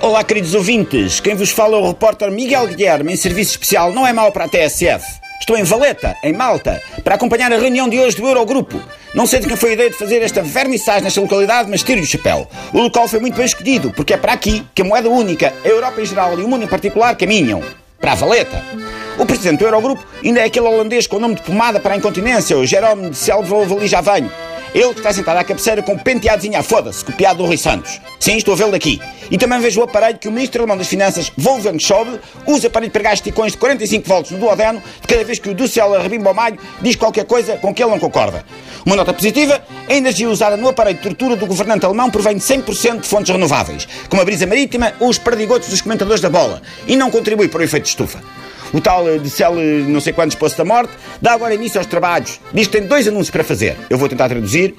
Olá, queridos ouvintes. Quem vos fala é o repórter Miguel Guilherme, em serviço especial Não é Mal para a TSF. Estou em Valeta, em Malta, para acompanhar a reunião de hoje do Eurogrupo. Não sei de quem foi a ideia de fazer esta vernissagem nesta localidade, mas tiro o chapéu. O local foi muito bem escolhido, porque é para aqui que a moeda única, a Europa em geral e o mundo em particular caminham. Para a Valeta. O presidente do Eurogrupo ainda é aquele holandês com o nome de pomada para a incontinência, o Jerome de Selvo Vali Javanho. Ele que está sentado à cabeceira com um penteadozinho à foda-se, copiado do Rui Santos. Sim, estou a vê-lo daqui. E também vejo o aparelho que o ministro alemão das Finanças, Wolfgang Schäuble, usa para lhe pregar esticões de 45 volts no duodeno de cada vez que o Dussel Rebimbo Malho diz qualquer coisa com que ele não concorda. Uma nota positiva, a energia usada no aparelho de tortura do governante alemão provém de 100% de fontes renováveis, como a brisa marítima ou os perdigotos dos comentadores da bola, e não contribui para o efeito de estufa. O tal eh, de Cel eh, não sei quantos poços da morte dá agora início aos trabalhos. Diz que tem dois anúncios para fazer. Eu vou tentar traduzir.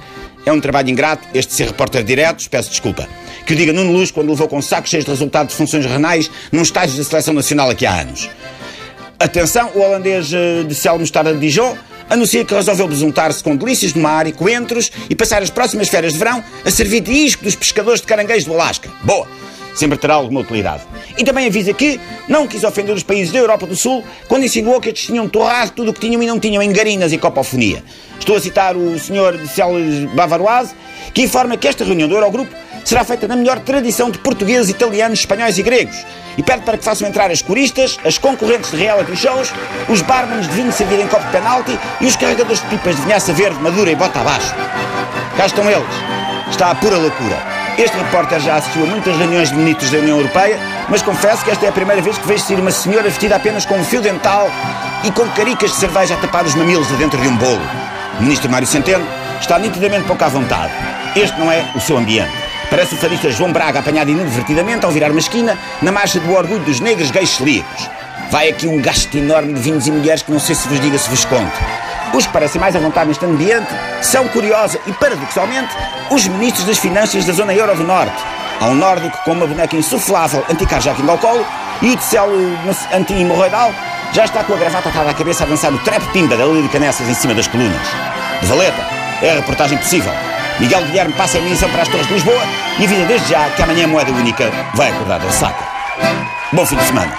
É um trabalho ingrato, este ser repórter direto, peço desculpa. Que o diga Nuno Luz quando levou com sacos cheios de resultados de funções renais num estágio da seleção nacional aqui há anos. Atenção, o holandês eh, de Cel Mostarda de Dijon anuncia que resolveu besuntar-se com delícias do mar e coentros e passar as próximas férias de verão a servir de isco dos pescadores de caranguejos do Alasca. Boa! Sempre terá alguma utilidade. E também avisa que não quis ofender os países da Europa do Sul quando insinuou que estes tinham torrado tudo o que tinham e não tinham em garinas e copofonia. Estou a citar o senhor de Celes Bavaroise, que informa que esta reunião do Eurogrupo será feita na melhor tradição de portugueses, italianos, espanhóis e gregos. E pede para que façam entrar as coristas, as concorrentes de reality shows, os barmanos de vinho servido em copo de penalti e os carregadores de pipas de vinhaça verde, madura e bota abaixo. Cá estão eles. Está a pura loucura. Este repórter já assistiu a muitas reuniões de ministros da União Europeia, mas confesso que esta é a primeira vez que vejo sair uma senhora vestida apenas com um fio dental e com caricas de cerveja a tapar os mamilos de dentro de um bolo. O ministro Mário Centeno está nitidamente pouco à vontade. Este não é o seu ambiente. Parece o fadista João Braga apanhado inadvertidamente ao virar uma esquina na marcha do orgulho dos negros gays celíacos. Vai aqui um gasto enorme de vinhos e mulheres que não sei se vos diga se vos conto. Os que parecem mais à vontade neste ambiente são, curiosa e paradoxalmente, os ministros das Finanças da zona euro do Norte. Um nórdico com uma boneca insuflável anti-carjacking ao colo e o de céu anti-hemorroidal já está com a gravata atada à cabeça a dançar o trap pimba da Lili de Canessas em cima das colunas. De Valeta, é a reportagem possível. Miguel Guilherme passa a emissão para as Torres de Lisboa e avisa desde já que amanhã a moeda única vai acordar da saca. Bom fim de semana.